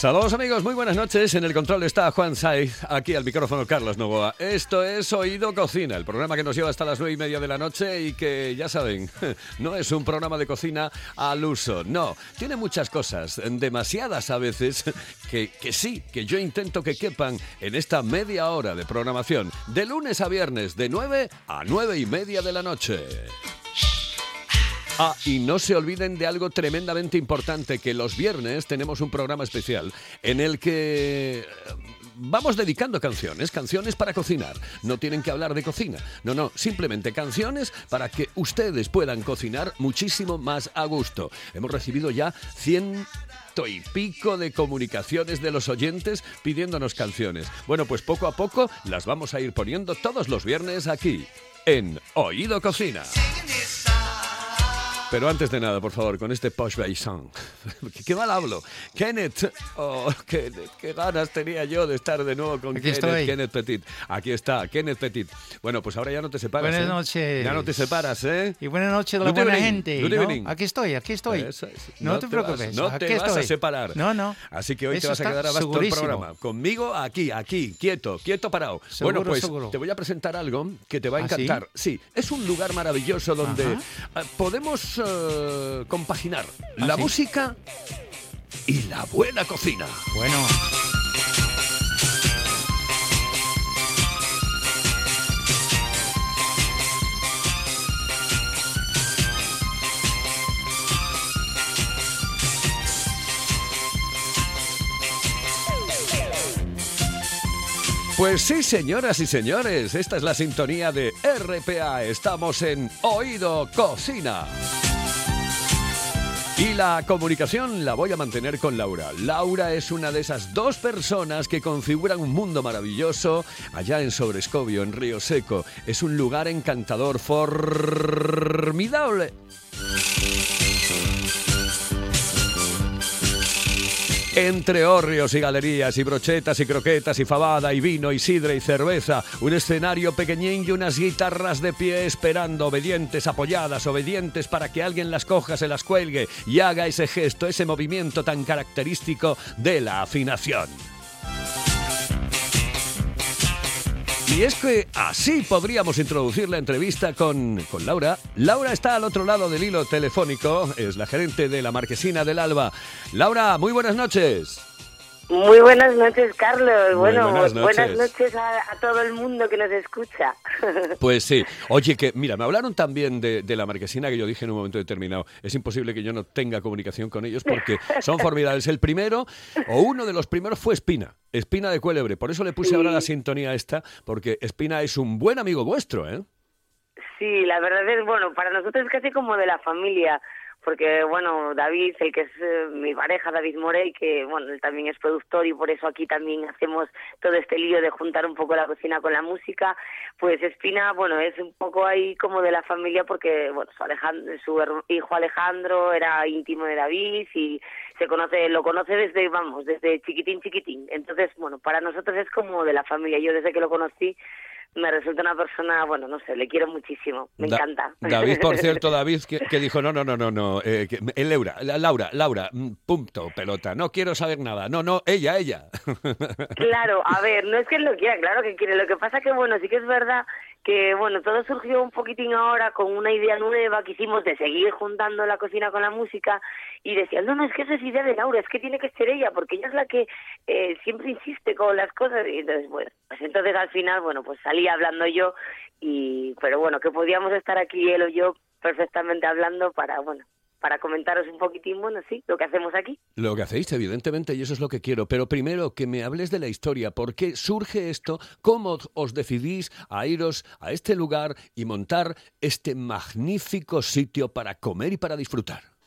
Saludos amigos, muy buenas noches. En el control está Juan Saiz, aquí al micrófono Carlos Novoa. Esto es Oído Cocina, el programa que nos lleva hasta las nueve y media de la noche y que, ya saben, no es un programa de cocina al uso, no. Tiene muchas cosas, demasiadas a veces, que, que sí, que yo intento que quepan en esta media hora de programación, de lunes a viernes, de 9 a nueve y media de la noche. Ah, y no se olviden de algo tremendamente importante, que los viernes tenemos un programa especial en el que eh, vamos dedicando canciones, canciones para cocinar. No tienen que hablar de cocina, no, no, simplemente canciones para que ustedes puedan cocinar muchísimo más a gusto. Hemos recibido ya 100 y pico de comunicaciones de los oyentes pidiéndonos canciones. Bueno, pues poco a poco las vamos a ir poniendo todos los viernes aquí, en Oído Cocina. Pero antes de nada, por favor, con este Posh Baison. ¿Qué mal hablo? Kenneth, oh, Kenneth, qué ganas tenía yo de estar de nuevo con Aquí Kenneth, estoy. Kenneth Petit. Aquí está, Kenneth Petit. Bueno, pues ahora ya no te separas. Buenas ¿eh? noches. Ya no te separas, ¿eh? Y buenas noches de la buena evening, gente. ¿no? Aquí estoy, aquí estoy. Es. No, te, vas- preocupes. no aquí te vas a estoy. separar. No, no. Así que hoy Eso te vas a quedar abasto el programa. Conmigo, aquí, aquí, quieto, quieto parado. Seguro, bueno, pues seguro. te voy a presentar algo que te va a ¿Ah, sí? encantar. sí? es un lugar maravilloso donde Ajá. eh, podemos compaginar ¿Ah, la sí? música y la buena cocina. Bueno, Pues sí, señoras y señores, esta es la sintonía de RPA. Estamos en Oído Cocina. Y la comunicación la voy a mantener con Laura. Laura es una de esas dos personas que configuran un mundo maravilloso allá en Sobrescobio, en Río Seco. Es un lugar encantador, formidable. Entre hórreos y galerías y brochetas y croquetas y fabada y vino y sidra y cerveza, un escenario pequeñín y unas guitarras de pie esperando, obedientes, apoyadas, obedientes para que alguien las coja, se las cuelgue y haga ese gesto, ese movimiento tan característico de la afinación. Y es que así podríamos introducir la entrevista con, con Laura. Laura está al otro lado del hilo telefónico, es la gerente de la Marquesina del Alba. Laura, muy buenas noches. Muy buenas noches, Carlos. Bueno, buenas buenas noches. a, a todo el mundo que nos escucha. Pues sí. Oye, que mira, me hablaron también de, de la marquesina que yo dije en un momento determinado. Es imposible que yo no tenga comunicación con ellos porque son formidables. El primero, o uno de los primeros, fue Espina. Espina de Cuélebre. Por eso le puse ahora la sintonía esta, porque Espina es un buen amigo vuestro, ¿eh? sí, la verdad es, bueno, para nosotros es casi como de la familia, porque, bueno, David, el que es eh, mi pareja, David Morey, que, bueno, él también es productor y por eso aquí también hacemos todo este lío de juntar un poco la cocina con la música, pues Espina, bueno, es un poco ahí como de la familia porque, bueno, su, Alejandro, su hijo Alejandro era íntimo de David y se conoce, lo conoce desde, vamos, desde chiquitín, chiquitín. Entonces, bueno, para nosotros es como de la familia. Yo desde que lo conocí me resulta una persona, bueno, no sé, le quiero muchísimo, me Da- encanta. David, por cierto, David, que, que dijo, no, no, no, no, no, eh, que- eh, Laura, la- Laura, Laura, mm, punto, pelota, no quiero saber nada, no, no, ella, ella. Claro, a ver, no es que él lo quiera, claro que quiere. Lo que pasa que, bueno, sí que es verdad que, bueno, todo surgió un poquitín ahora con una idea nueva que hicimos de seguir juntando la cocina con la música y decía, no, no, es que esa es idea de Laura, es que tiene que ser ella, porque ella es la que eh, siempre insiste con las cosas. Y entonces, bueno, pues entonces al final, bueno, pues salí hablando yo y, pero bueno, que podíamos estar aquí él o yo perfectamente hablando para, bueno, para comentaros un poquitín, bueno, sí, lo que hacemos aquí. Lo que hacéis, evidentemente, y eso es lo que quiero. Pero primero que me hables de la historia. ¿Por qué surge esto? ¿Cómo os decidís a iros a este lugar y montar este magnífico sitio para comer y para disfrutar?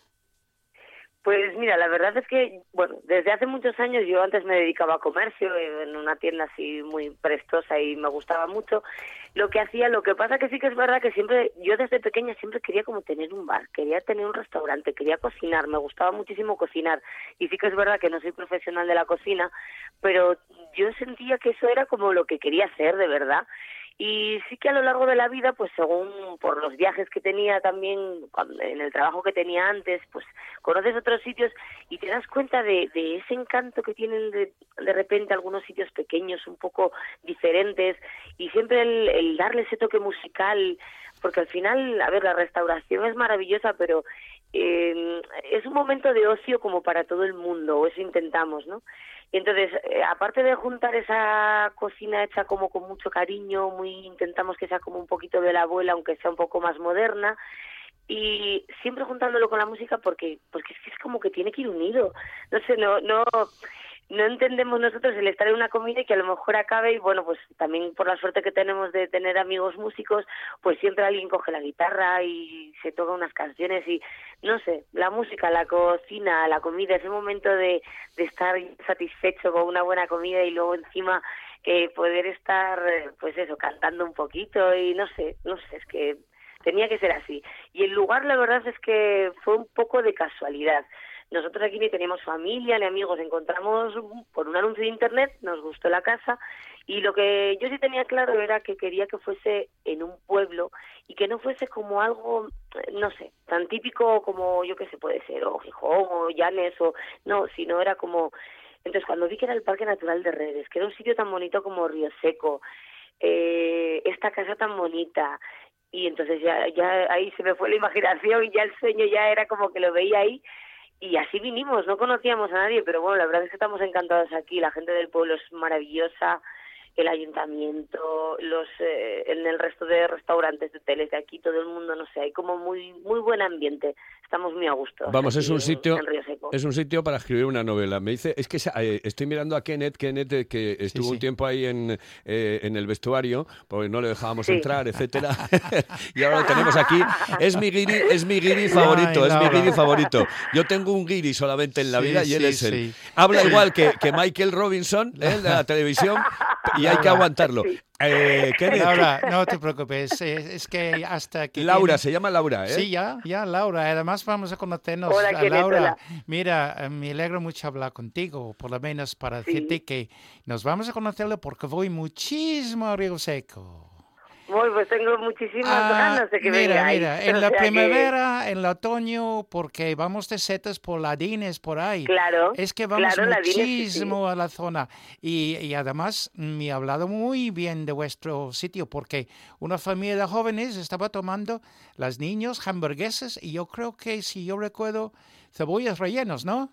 Pues mira, la verdad es que, bueno, desde hace muchos años yo antes me dedicaba a comercio en una tienda así muy prestosa y me gustaba mucho lo que hacía. Lo que pasa que sí que es verdad que siempre, yo desde pequeña siempre quería como tener un bar, quería tener un restaurante, quería cocinar, me gustaba muchísimo cocinar. Y sí que es verdad que no soy profesional de la cocina, pero yo sentía que eso era como lo que quería hacer de verdad. Y sí que a lo largo de la vida, pues según por los viajes que tenía también, en el trabajo que tenía antes, pues conoces otros sitios y te das cuenta de, de ese encanto que tienen de, de, repente algunos sitios pequeños, un poco diferentes, y siempre el, el darle ese toque musical, porque al final, a ver, la restauración es maravillosa, pero eh, es un momento de ocio como para todo el mundo, o eso intentamos, ¿no? Y entonces, eh, aparte de juntar esa cocina hecha como con mucho cariño, muy intentamos que sea como un poquito de la abuela, aunque sea un poco más moderna, y siempre juntándolo con la música porque porque es que es como que tiene que ir unido. No sé, no no no entendemos nosotros el estar en una comida y que a lo mejor acabe y bueno, pues también por la suerte que tenemos de tener amigos músicos, pues siempre alguien coge la guitarra y se toca unas canciones y no sé, la música, la cocina, la comida, ese momento de, de estar satisfecho con una buena comida y luego encima eh, poder estar, pues eso, cantando un poquito y no sé, no sé, es que tenía que ser así. Y el lugar, la verdad es que fue un poco de casualidad. Nosotros aquí ni teníamos familia ni amigos, encontramos por un anuncio de internet, nos gustó la casa y lo que yo sí tenía claro era que quería que fuese en un pueblo y que no fuese como algo, no sé, tan típico como yo que sé puede ser, o Gijón o Llanes o no, sino era como... Entonces cuando vi que era el Parque Natural de Redes, que era un sitio tan bonito como Río Seco, eh, esta casa tan bonita, y entonces ya, ya ahí se me fue la imaginación y ya el sueño ya era como que lo veía ahí y así vinimos, no conocíamos a nadie, pero bueno, la verdad es que estamos encantados aquí, la gente del pueblo es maravillosa, el ayuntamiento, los eh, en el resto de restaurantes, de hoteles de aquí, todo el mundo, no sé, hay como muy muy buen ambiente. Estamos muy a gusto. Vamos, es un en, sitio en Río Seco. es un sitio para escribir una novela. Me dice, es que eh, estoy mirando a Kenneth, Kenneth eh, que estuvo sí. un tiempo ahí en, eh, en el vestuario, porque no le dejábamos Sí. entrar, etcétera. y ahora lo tenemos aquí. Es mi guiri, es mi guiri favorito, Ay, es mi guiri favorito. Yo tengo un guiri solamente en la Sí, vida y él sí, es él. sí. Habla igual que, que Michael Robinson, ¿eh? de la televisión, y hay que aguantarlo. Eh, Laura, no te preocupes, es, es que hasta que... Laura, tiene- se llama Laura, ¿eh? Sí, ya, ya, Laura. Además vamos a conocernos. Hola, a Laura, hola. mira, eh, me alegro mucho hablar contigo, por lo menos para Sí. decirte que nos vamos a conocerlo porque voy muchísimo a Río Seco. Pues tengo muchísimas Ah, ganas de que mira, vengáis. mira, en O la que- primavera, en el otoño, porque vamos de setas por Ladines, por ahí. Claro, Es que vamos claro, Ladines, sí, sí. muchísimo a la zona y, y además me ha hablado muy bien de vuestro sitio porque una familia de jóvenes estaba tomando las niños hamburguesas y yo creo que si yo recuerdo cebollas rellenos, ¿no?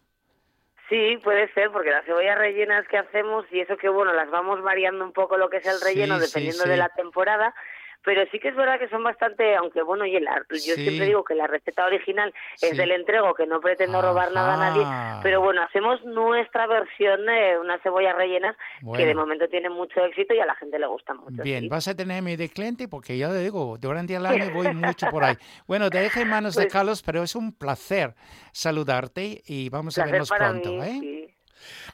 Sí, puede ser, porque las cebollas rellenas que hacemos, y eso que bueno, las vamos variando un poco lo que es el relleno, sí, dependiendo sí. de la temporada, pero sí que es verdad que son bastante, aunque bueno, oye, la- yo Sí. siempre digo que la receta original Sí. es del entrego, que no pretendo robar nada a nadie, pero bueno, hacemos nuestra versión de unas cebollas rellenas que de momento tienen mucho éxito y a la gente le gusta mucho. Bien, sí. vas a tenerme de cliente porque ya le digo, durante el año voy mucho por ahí. Bueno, te dejo en manos de Pues- Carlos, pero es un placer saludarte y vamos a vernos pronto, mí, ¿eh?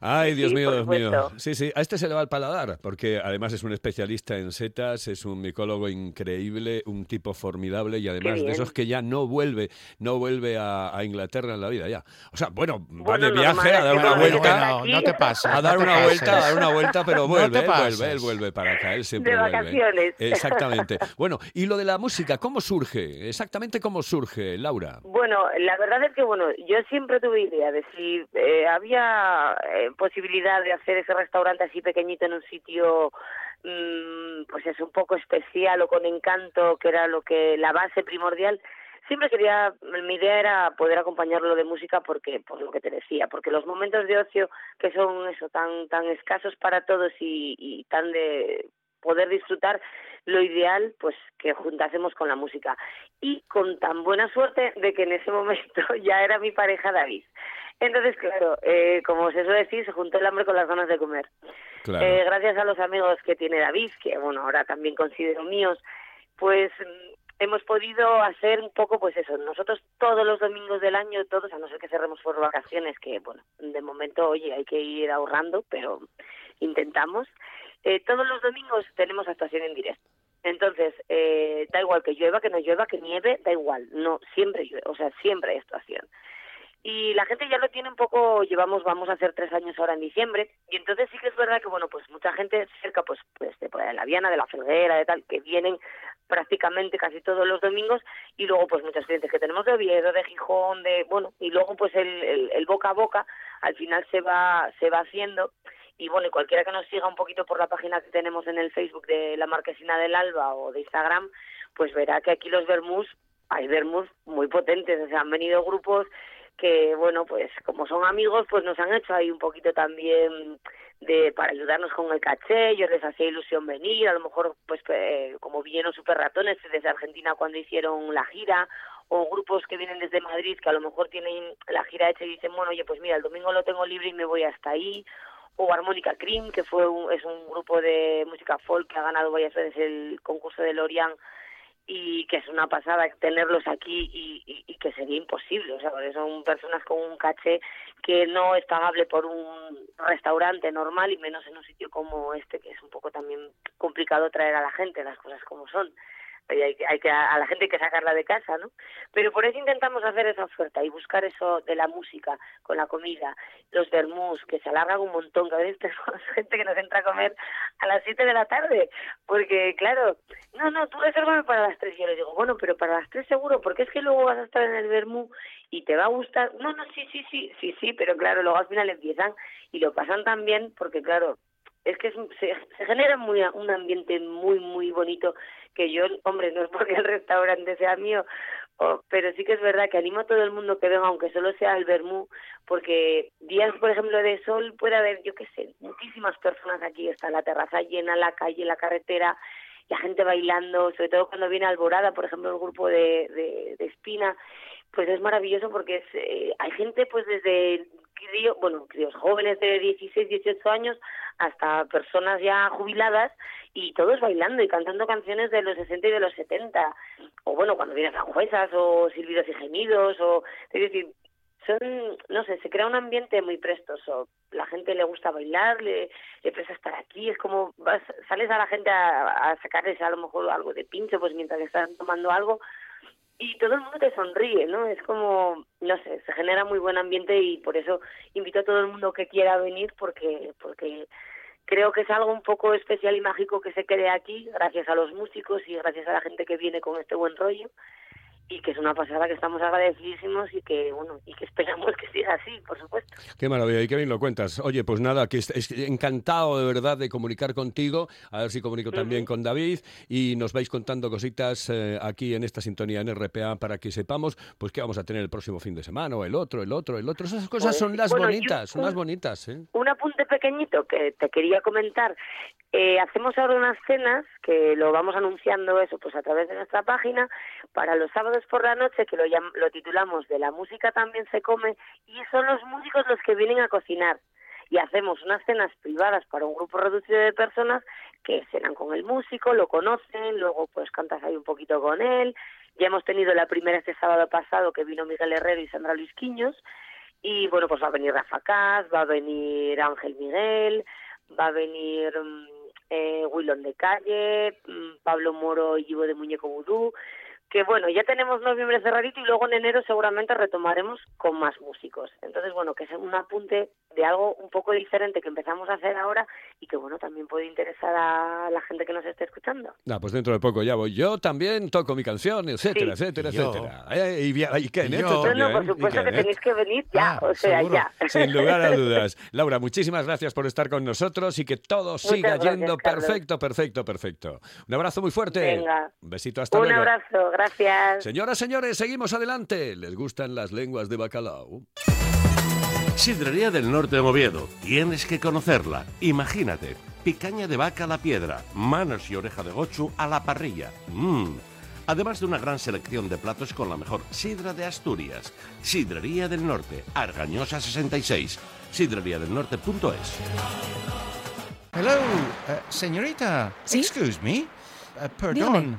Ay, Dios Sí, mío, Dios mío. Sí, sí, a este se le va el paladar, porque además es un especialista en setas, es un micólogo increíble, un tipo formidable y además de esos que ya no vuelve, no vuelve a, a Inglaterra en la vida ya. O sea, bueno, va de viaje normal, a dar una vuelta. aquí. no te pases. A dar no una vuelta, a dar una vuelta, pero No vuelve, él vuelve, él vuelve para acá, él siempre De vuelve. vacaciones. Exactamente. Bueno, y lo de la música, ¿cómo surge? Exactamente cómo surge, Laura. Bueno, la verdad es que bueno, yo siempre tuve idea de si eh, había eh, posibilidad de hacer ese restaurante así pequeñito en un sitio, mm, pues es un poco especial o con encanto, que era lo que la base primordial. Siempre quería, mi idea era poder acompañarlo de música porque, por lo que te decía, porque los momentos de ocio que son eso tan tan escasos para todos y, y tan de poder disfrutar lo ideal pues que juntásemos con la música y con tan buena suerte de que en ese momento ya era mi pareja David entonces claro eh, como se suele decir se juntó el hambre con las ganas de comer Claro. eh, gracias a los amigos que tiene David que bueno ahora también considero míos pues mm, hemos podido hacer un poco, pues eso, nosotros todos los domingos del año, todos, a no ser que cerremos por vacaciones, que bueno, de momento, oye, hay que ir ahorrando, pero intentamos. Eh, todos los domingos tenemos actuación en directo. Entonces, eh, da igual que llueva, que no llueva, que nieve, da igual, no, siempre llueve, o sea, siempre hay actuación y la gente ya lo tiene un poco, llevamos, vamos a hacer tres años ahora en diciembre, y entonces sí que es verdad que, bueno, pues mucha gente cerca, pues, pues de, la Viana, de la Felguera, de tal, que vienen prácticamente casi todos los domingos, y luego pues muchos clientes que tenemos de Oviedo, de Gijón, de, bueno, y luego pues el, el, boca a boca al final se va, se va haciendo, y bueno, y cualquiera que nos siga un poquito por la página que tenemos en el Facebook de la Marquesina del Alba o de Instagram, pues verá que aquí los vermús, hay vermús muy potentes, o sea, han venido grupos que bueno pues como son amigos pues nos han hecho ahí un poquito también de para ayudarnos con el caché. Yo les hacía ilusión venir a lo mejor pues eh, como vinieron super ratones desde Argentina cuando hicieron la gira o grupos que vienen desde Madrid que a lo mejor tienen la gira hecha y dicen bueno oye pues mira el domingo lo tengo libre y me voy hasta ahí o Armónica Cream que fue es un grupo de música folk que ha ganado varias veces el concurso de Lorient y que es una pasada tenerlos aquí y, y, que sería imposible, o sea, porque son personas con un caché que no es pagable por un restaurante normal y menos en un sitio como este, que es un poco también complicado traer a la gente las cosas como son hay, hay que a la gente hay que sacarla de casa, ¿no? Pero por eso intentamos hacer esa oferta y buscar eso de la música con la comida, los vermús que se alargan un montón, que a veces tenemos gente que nos entra a comer a las 7 de la tarde, porque claro, no, no, tú resérvame para las 3 y yo le digo, bueno, pero para las 3 seguro, porque es que luego vas a estar en el vermú y te va a gustar, no, no, sí, sí, sí, sí, sí, pero claro, luego al final empiezan y lo pasan tan bien porque claro, es que se, genera muy, un ambiente muy, muy bonito que yo, hombre, no es porque el restaurante sea mío, pero sí que es verdad que animo a todo el mundo que venga, aunque solo sea el vermú, porque días, por ejemplo, de sol puede haber, yo qué sé, muchísimas personas aquí, está la terraza llena, la calle, la carretera, la gente bailando, sobre todo cuando viene Alborada, por ejemplo, el grupo de, de, Espina, pues es maravilloso porque es, eh, hay gente pues desde críos, bueno, críos jóvenes de 16, 18 años hasta personas ya jubiladas y todos bailando y cantando canciones de los 60 y de los 70 o bueno, cuando vienen juezas o silbidos y gemidos o decir, son, no sé, se crea un ambiente muy prestoso. La gente le gusta bailar, le, le presta estar aquí, es como vas, sales a la gente a, a sacarles a lo mejor algo de pincho, pues mientras están tomando algo, y todo el mundo te sonríe, ¿no? Es como, no sé, se genera muy buen ambiente y por eso invito a todo el mundo que quiera venir porque, porque creo que es algo un poco especial y mágico que se quede aquí, gracias a los músicos y gracias a la gente que viene con este buen rollo y que es una pasada que estamos agradecidísimos y que bueno y que esperamos que siga así por supuesto. Qué maravilla y qué bien lo cuentas. Oye pues nada que es, encantado de verdad de comunicar contigo. A ver si comunico también con David. Y nos vais contando cositas eh, aquí en esta sintonía en RPA para que sepamos pues qué vamos a tener el próximo fin de semana o el otro el otro el otro. Esas cosas pues, son las bonitas son las bonitas ¿eh? un apunte pequeñito que te quería comentar. Eh, hacemos ahora unas cenas que lo vamos anunciando eso pues a través de nuestra página para los sábados por la noche que lo, lo titulamos De la música también se come y son los músicos los que vienen a cocinar y hacemos unas cenas privadas para un grupo reducido de personas que cenan con el músico, lo conocen, luego pues cantas ahí un poquito con él. Ya hemos tenido la primera este sábado pasado que vino Miguel Herrero y Sandra Luis Quiños y bueno pues va a venir Rafa Cas, va a venir Ángel Miguel, va a venir mm, eh, Willon de Calle, mm, Pablo Moro y Ivo de Muñeco Vudú que bueno, ya tenemos noviembre cerradito y luego en enero seguramente retomaremos con más músicos. Entonces, bueno, que es un apunte de algo un poco diferente que empezamos a hacer ahora y que bueno, también puede interesar a la gente que nos esté escuchando. Ah, pues dentro de poco ya voy. Yo también toco mi canción, etcétera, etcétera, etcétera. Eh, y, y, qué, no, no, por supuesto que tenéis que venir ya, ah, o sea, ya. Sin lugar a dudas. Laura, muchísimas gracias por estar con nosotros y que todo siga yendo perfecto, perfecto, perfecto. Un abrazo muy fuerte. Venga. Un besito hasta luego. Un abrazo, gracias. Señoras, señores, seguimos adelante. ¿Les gustan las lenguas de bacalao? Sidrería del Norte de Moviedo. Tienes que conocerla. Imagínate, picaña de vaca a la piedra, manos y oreja de gochu a la parrilla. Mmm. Además de una gran selección de platos con la mejor sidra de Asturias. Sidrería del Norte, Argañosa 66. Sidreríadelnorte.es. Hello, uh, señorita. ¿Sí? Excuse me. Uh, perdón.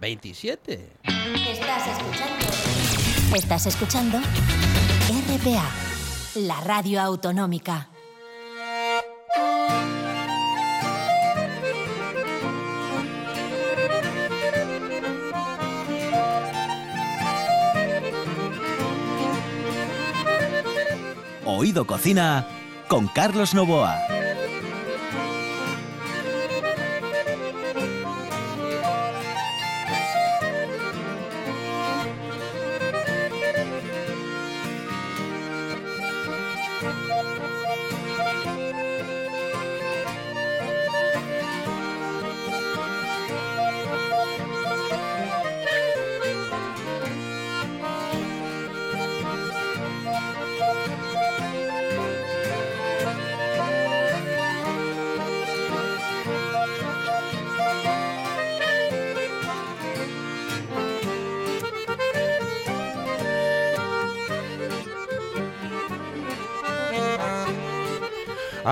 27. Estás escuchando. Estás escuchando RPA, la radio autonómica. Oído Cocina con Carlos Novoa.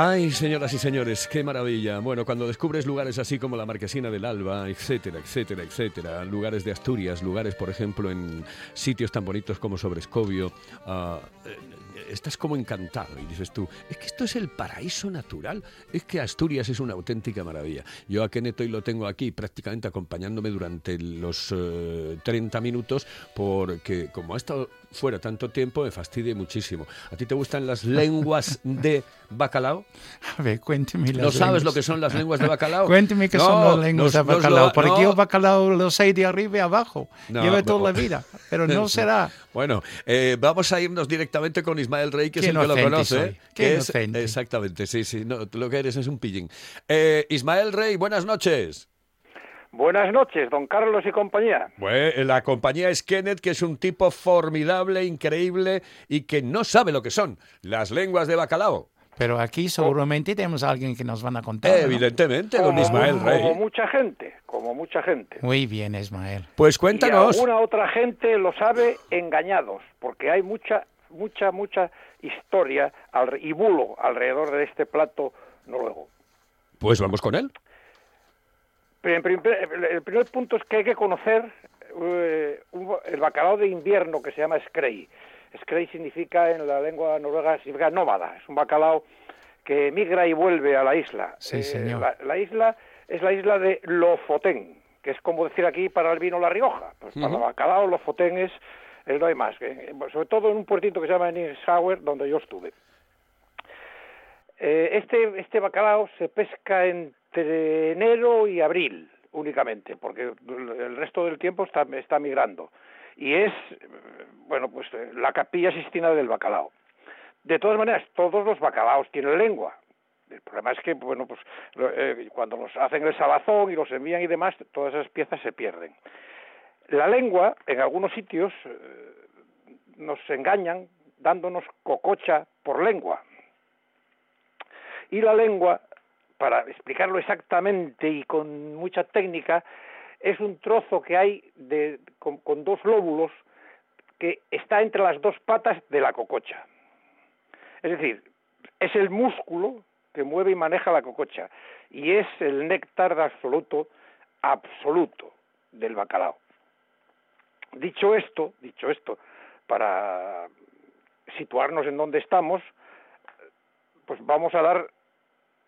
Ay, señoras y señores, qué maravilla. Bueno, cuando descubres lugares así como la Marquesina del Alba, etcétera, etcétera, etcétera, lugares de Asturias, lugares, por ejemplo, en sitios tan bonitos como Sobrescobio, eh, estás como encantado y dices tú, es que esto es el paraíso natural, es que Asturias es una auténtica maravilla. Yo a Kenneth hoy lo tengo aquí prácticamente acompañándome durante los eh, 30 minutos porque como ha estado fuera tanto tiempo me fastidia muchísimo. ¿A ti te gustan las lenguas de bacalao? A ver, cuénteme las ¿No sabes lo que son las lenguas de bacalao? Cuénteme qué No, son las lenguas nos- de nos lo- bacalao, porque no. yo bacalao lo sé de arriba y abajo. No, Llevo toda la vida, pero no será. Bueno, eh, vamos a irnos directamente con Ismael Rey, que es Qué el que lo conoce. soy, qué que es- exactamente, sí, sí. No, lo que eres es un pillín. Eh, Ismael Rey, buenas noches. Buenas noches, don Carlos y compañía. Bueno, la compañía es Kenneth, que es un tipo formidable, increíble y que no sabe lo que son las lenguas de bacalao. Pero aquí seguramente tenemos a alguien que nos van a contar. ¿no? Evidentemente, don Ismael Rey. Como mucha gente, como mucha gente. Muy bien, Ismael. Pues Y cuéntanos. alguna otra gente lo sabe engañados, porque hay mucha, mucha, mucha historia al- y bulo alrededor de este plato noruego. Pues vamos con él. Pero en el primer punto es que hay que conocer eh, un- el bacalao de invierno que se llama skrei. Skrei significa en la lengua noruega significa nómada. Es un bacalao que migra y vuelve a la isla. Sí, Eh, señor. La, la isla es la isla de Lofoten, que es como decir aquí para el vino La Rioja. Pues para el bacalao Lofoten es, no hay más. eh, sobre todo en un puertito que se llama Nilshauer, donde yo estuve. Eh, este, este bacalao se pesca entre enero y abril únicamente, porque el resto del tiempo está, migrando. Y es, bueno, pues la capilla sistina del bacalao. De todas maneras, todos los bacalaos tienen lengua. El problema es que, bueno, pues eh, cuando los hacen el salazón y los envían y demás, todas esas piezas se pierden. La lengua, en algunos sitios, eh, nos engañan dándonos cococha por lengua. Y la lengua, para explicarlo exactamente y con mucha técnica, es un trozo que hay con, con dos lóbulos que está entre las dos patas de la cococha. Es decir, es el músculo que mueve y maneja la cococha y es el néctar de absoluto, absoluto del bacalao. Dicho esto, dicho esto, para situarnos en donde estamos, pues vamos a dar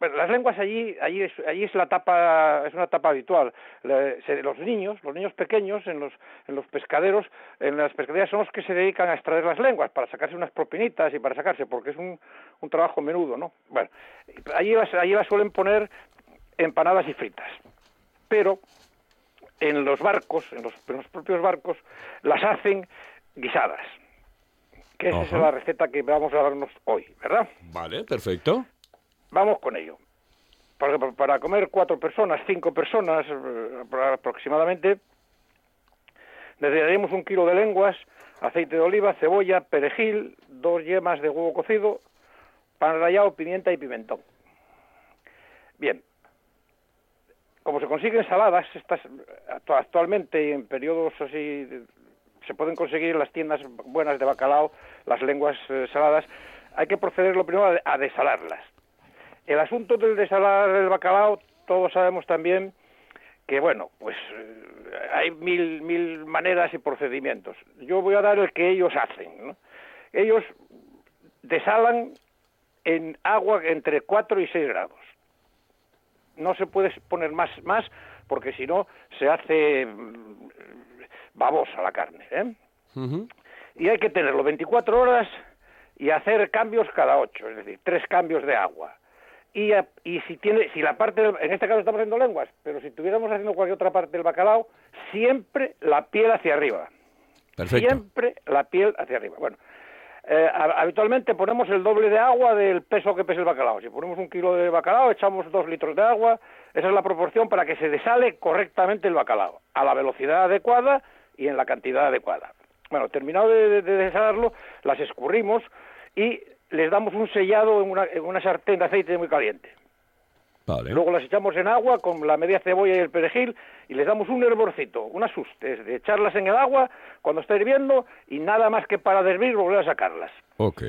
las lenguas allí, allí es, es la etapa, es una etapa habitual. Los niños, los niños pequeños en los, en los pescaderos, en las pescaderías son los que se dedican a extraer las lenguas para sacarse unas propinitas y para sacarse, porque es un, un trabajo menudo, ¿no? Bueno, allí las, allí las suelen poner empanadas y fritas, pero en los barcos, en los, en los propios barcos, las hacen guisadas, que esa es la receta que vamos a darnos hoy, ¿verdad? Vale, perfecto. Vamos con ello. Para, para comer cuatro personas, cinco personas eh, aproximadamente, necesitaremos un kilo de lenguas, aceite de oliva, cebolla, perejil, dos yemas de huevo cocido, pan rallado, pimienta y pimentón. Bien, como se consiguen saladas, estas actu- actualmente en periodos así se pueden conseguir las tiendas buenas de bacalao las lenguas eh, saladas, hay que proceder lo primero a, de- a desalarlas. El asunto del desalar el bacalao, todos sabemos también que, bueno, pues eh, hay mil, mil maneras y procedimientos. Yo voy a dar el que ellos hacen. Ellos desalan en agua entre 4 y 6 grados no se puede poner más más porque si no se hace mm, babosa la carne ¿eh? Y hay que tenerlo 24 horas y hacer cambios cada 8 es decir tres cambios de agua y, a- y si tiene si la parte del- en este caso estamos haciendo lenguas pero si estuviéramos haciendo cualquier otra parte del bacalao siempre la piel hacia arriba Perfecto. siempre la piel hacia arriba. Bueno, eh, ha- habitualmente ponemos el doble de agua del peso que pesa el bacalao. Si ponemos un kilo de bacalao, echamos dos litros de agua. Esa es la proporción para que se desale correctamente el bacalao, a la velocidad adecuada y en la cantidad adecuada. Bueno, terminado de desalarlo, las escurrimos y les damos un sellado en una, en una sartén de aceite muy caliente. Vale. Luego las echamos en agua con la media cebolla y el perejil y les damos un hervorcito, un asuste, es de echarlas en el agua cuando está hirviendo y nada más que para hervir volver a sacarlas. Ok.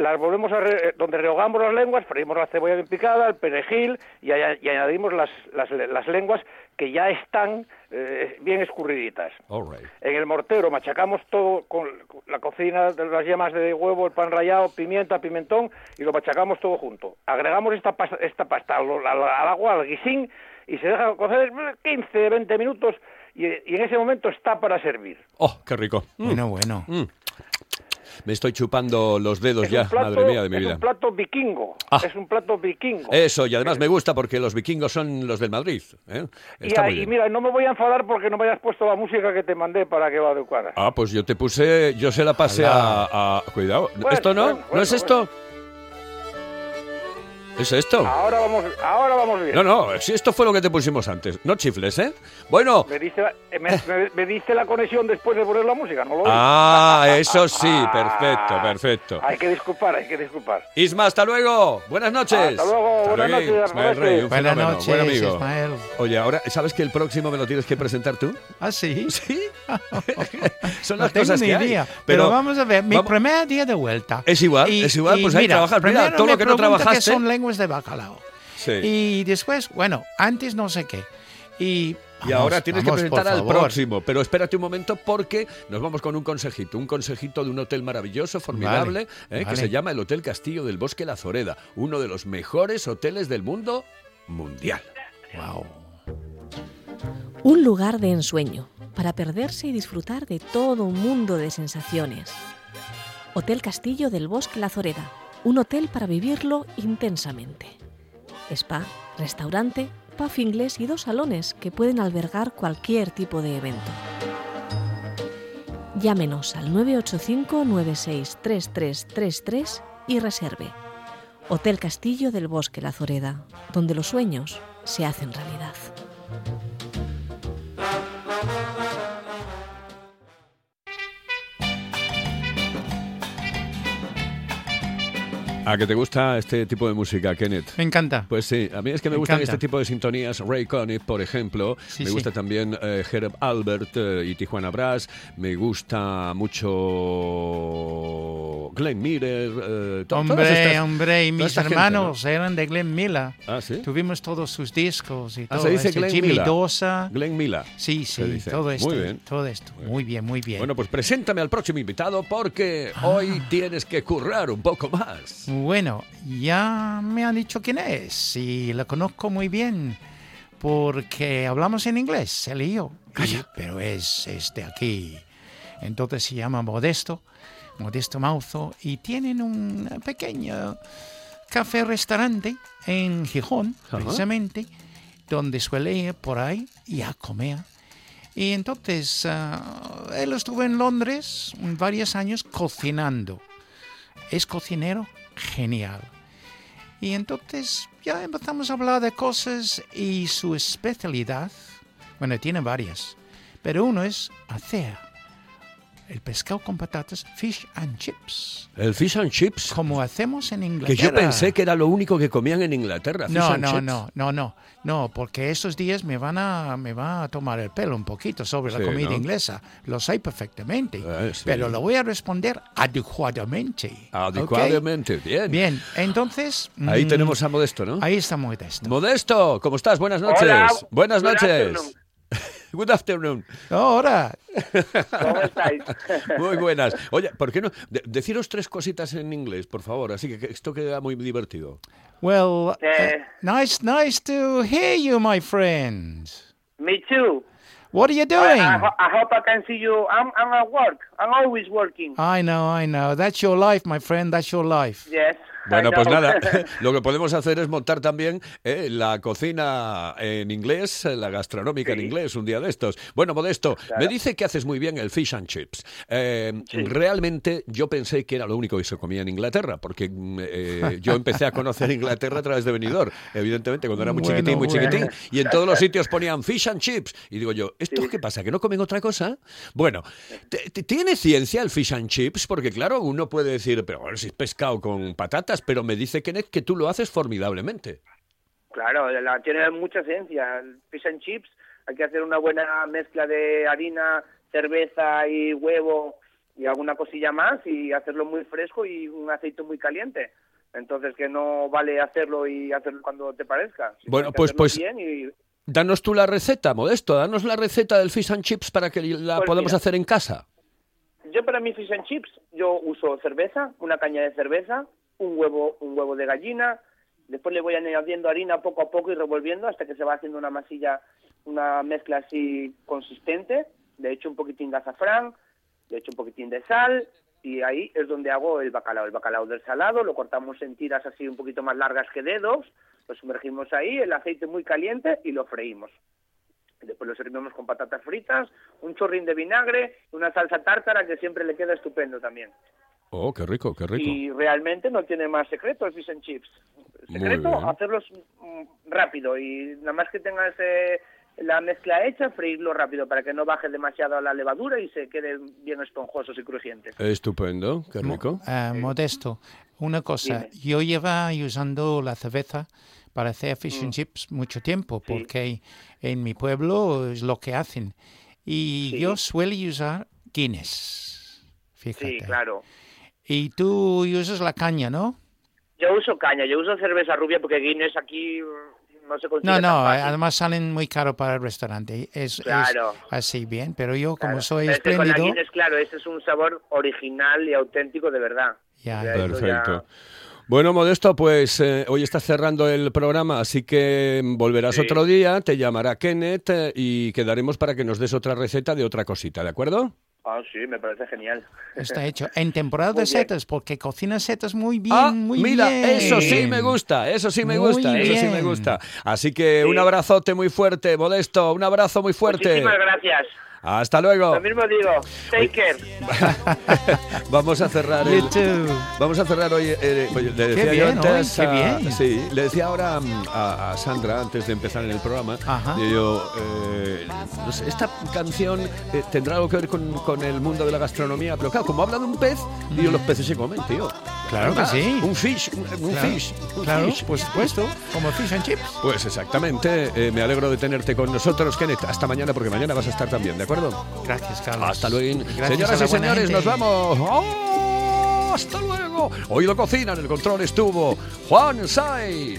Las volvemos a re- eh, donde rehogamos las lenguas, freímos la cebolla bien picada, el perejil y, aña- y añadimos las, las, las lenguas que ya están eh, bien escurriditas. All right. En el mortero machacamos todo con con la cocina de las yemas de huevo, el pan rallado, pimienta, pimentón y lo machacamos todo junto. Agregamos esta pasta, esta pasta al, al- al agua, al guisín y se deja cocer 15, 20 minutos y, y en ese momento está para servir. Oh, qué rico. Mm. Bueno, bueno. Mm. Me estoy chupando los dedos Es ya, plato, madre mía de mi es vida. un plato vikingo. Ah. Es un plato vikingo. Eso, y además me gusta porque los vikingos son los del Madrid. ¿eh? y, Está muy ahí- bien. mira, no me voy a enfadar porque no me hayas puesto la música que te mandé para que lo adecuaras. Ah, pues yo te puse, yo se la pasé a, a- Cuidado, Bueno, ¿esto no? bueno, ¿No bueno, es esto? ¿Es esto? Ahora vamos, ahora vamos bien. No, no, si esto fue lo que te pusimos antes. No chifles, ¿eh? Bueno, Me dice, la, eh, me, me- me diste la conexión después de poner la música, ¿no lo ah, eso sí, perfecto, perfecto. Hay que disculpar, hay que disculpar. Isma, hasta luego. Buenas noches. Hasta luego, buenas noches, Ismael. Rey, un Buenas fenómeno, noches, buen amigo. Ismael. Oye, ahora, ¿sabes que el próximo me lo tienes que presentar tú? ¿Ah, sí? Sí. Son No las tengo cosas ni que hay. idea. Pero, vamos a ver, mi vamos- primer día de vuelta. Es igual, es igual, pues ahí trabajas. Mira, primero todo lo que no trabajaste- qué son lenguas de bacalao. Sí. Y después, bueno, antes no sé qué. Y, Y ahora tienes vamos, que presentar al próximo, pero espérate un momento porque nos vamos con un consejito, un consejito de un hotel maravilloso, formidable, Vale, eh, que se llama el Hotel Castillo del Bosque La Zoreda, uno de los mejores hoteles del mundo mundial. Wow. Un lugar de ensueño para perderse y disfrutar de todo un mundo de sensaciones. Hotel Castillo del Bosque La Zoreda, un hotel para vivirlo intensamente. Spa, restaurante, pub inglés y dos salones que pueden albergar cualquier tipo de evento. Llámenos al 985-963333 y reserve. Hotel Castillo del Bosque La Zoreda, donde los sueños se hacen realidad. ¿A que te gusta este tipo de música, Kenneth? Me encanta. Pues sí, a mí es que me, Me gustan encanta. este tipo de sintonías. Ray Conniff, por ejemplo. Sí, me sí. gusta también eh, Herb Albert eh, y Tijuana Brass. Me gusta mucho Glenn Miller. eh, to- Hombre, estas- hombre, y mis esta gente, hermanos eran de Glenn Miller. Ah, ¿sí? Tuvimos todos sus discos y Ah, todo se dice esto. Glenn Jimmy Miller. Dosa. Glenn Miller. Sí, sí, todo esto. Muy bien. Todo esto. Muy bien, muy bien. Bueno, pues preséntame al próximo invitado porque Ah. hoy tienes que currar un poco más. Bueno, ya me han dicho quién es y lo conozco muy bien porque hablamos en inglés, él y yo. Pero es, es de aquí. Entonces se llama Modesto, Modesto Mauzo, y tienen un pequeño café-restaurante en Gijón, Ajá. precisamente, donde suele ir por ahí y a comer. Y entonces ah, él estuvo en Londres varios años cocinando. Es cocinero genial. Y entonces ya empezamos a hablar de cosas y su especialidad, bueno, tiene varias, pero uno es hacer el pescado con patatas, fish and chips, El fish and chips. como hacemos en Que Inglaterra. yo pensé que era lo único que comían en Inglaterra. fish No, and no, chips. no, no, no, no, porque estos días me van a, me va a tomar el pelo un poquito sobre Sí, la comida ¿no? inglesa. Lo sé perfectamente, Eh, sí. pero lo voy a responder adecuadamente. Adecuadamente, bien. Bien, entonces... Ahí mm, tenemos a Modesto, ¿no? Ahí está Modesto. Modesto, ¿cómo estás? Buenas noches. Hola, Buenas good noches. Good afternoon. Ahora, ¿Cómo estáis? Muy buenas. Oye, ¿por qué no? de- deciros tres cositas en inglés, por favor. Así que esto queda muy divertido. well, uh, nice, nice to hear you, my friend. Me too. What are you I, doing? I, ho- I hope I can see you. I'm, I'm at work. I'm always working. I know, I know. That's your life, my friend. That's your life. Yes. Bueno, pues nada, lo que podemos hacer es montar también eh, la cocina en inglés, eh, la gastronómica en inglés, un día de estos. Bueno, Modesto, me dice que haces muy bien el fish and chips. Eh, Realmente yo pensé que era lo único que se comía en Inglaterra, porque mm, eh, yo empecé a conocer Inglaterra a través de Benidorm, evidentemente, cuando era muy Bueno, chiquitín, muy bueno. chiquitín, y en todos los sitios ponían fish and chips. Y digo yo, ¿esto qué pasa? ¿Que no comen otra cosa? Bueno, ¿t- t- ¿tiene ciencia el fish and chips? Porque claro, uno puede decir, pero bueno, si es pescado con pero me dice Kenneth que tú lo haces formidablemente. Claro, la, tiene mucha ciencia. El fish and chips, hay que hacer una buena mezcla de harina, cerveza y huevo y alguna cosilla más y hacerlo muy fresco y un aceite muy caliente. Entonces que no vale hacerlo y hacerlo cuando te parezca. Bueno, pues- pues- y- Danos tú la receta, Modesto, danos la receta del fish and chips para que la Pues podamos mira. hacer en casa. Yo para mi fish and chips, yo uso cerveza, una caña de cerveza, un huevo, un huevo de gallina, después le voy añadiendo harina poco a poco y revolviendo hasta que se va haciendo una masilla, una mezcla así consistente, le echo un poquitín de azafrán, le echo un poquitín de sal y ahí es donde hago el bacalao, el bacalao del salado, lo cortamos en tiras así un poquito más largas que dedos, lo sumergimos ahí, el aceite muy caliente y lo freímos. Después lo servimos con patatas fritas, un chorrín de vinagre, una salsa tártara que siempre le queda estupendo también. Oh, qué rico, qué rico. Y realmente no tiene más secreto el fish and chips. Secreto, hacerlos mm, rápido y nada más que tengas eh, la mezcla hecha, freírlo rápido para que no baje demasiado la levadura y se queden bien esponjosos y crujientes. Estupendo, qué rico. Eh, modesto, una cosa. Yo lleva usando la cerveza para hacer fish and chips mucho tiempo, porque en mi pueblo es lo que hacen. Y Sí. yo suelo usar Guinness. Fíjate. Sí, claro. Y tú usas la caña, ¿no? Yo uso caña, yo uso cerveza rubia porque Guinness aquí mm, no se consigue No, tan no, fácil. además salen muy caro para el restaurante. Es, es Claro. así bien, pero yo como Claro. soy Pero es que con la espléndido, Guinness, claro, ese es un sabor original y auténtico de verdad. Ya. Ya, Perfecto. Bueno, Modesto, pues eh, hoy estás cerrando el programa, así que volverás Sí. otro día, te llamará Kenneth eh, y quedaremos para que nos des otra receta de otra cosita, ¿de acuerdo? Ah, sí, me parece genial. está hecho. En temporada Muy de bien. setas, porque cocina setas muy bien, ah, muy mira, bien. eso sí me gusta, eso sí me Muy gusta, eso sí me gusta. Así que un abrazote muy fuerte, Modesto, un abrazo muy fuerte. Muchísimas gracias. Hasta luego. Lo mismo digo. Take care. Vamos a cerrar el. Vamos a cerrar hoy. eh, oye, le decía yo bien, antes hoy, qué bien. Sí, le decía ahora mm, a, a Sandra antes de empezar en el programa. Ajá. yo, eh, no sé, esta canción eh, tendrá algo que ver con, con el mundo de la gastronomía, pero claro, como habla de un pez, digo, los peces se comen, tío. Claro que Ah, sí. Un fish, un, Claro, fish. un claro, fish. por supuesto, como fish and chips. Pues exactamente. eh, me alegro de tenerte con nosotros, Kenneth. Hasta mañana, porque mañana vas a estar también, ¿de acuerdo? Gracias, Carlos. Hasta luego. Gracias Señoras y señores, gente. nos vamos. ¡Oh! Hasta luego. Oído Cocina, en el control estuvo Juan Saiz.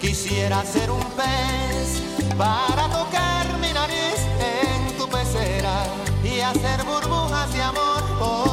Quisiera ser un pez para tocar mi nariz en tu pecera y hacer burbujas de amor. Oh.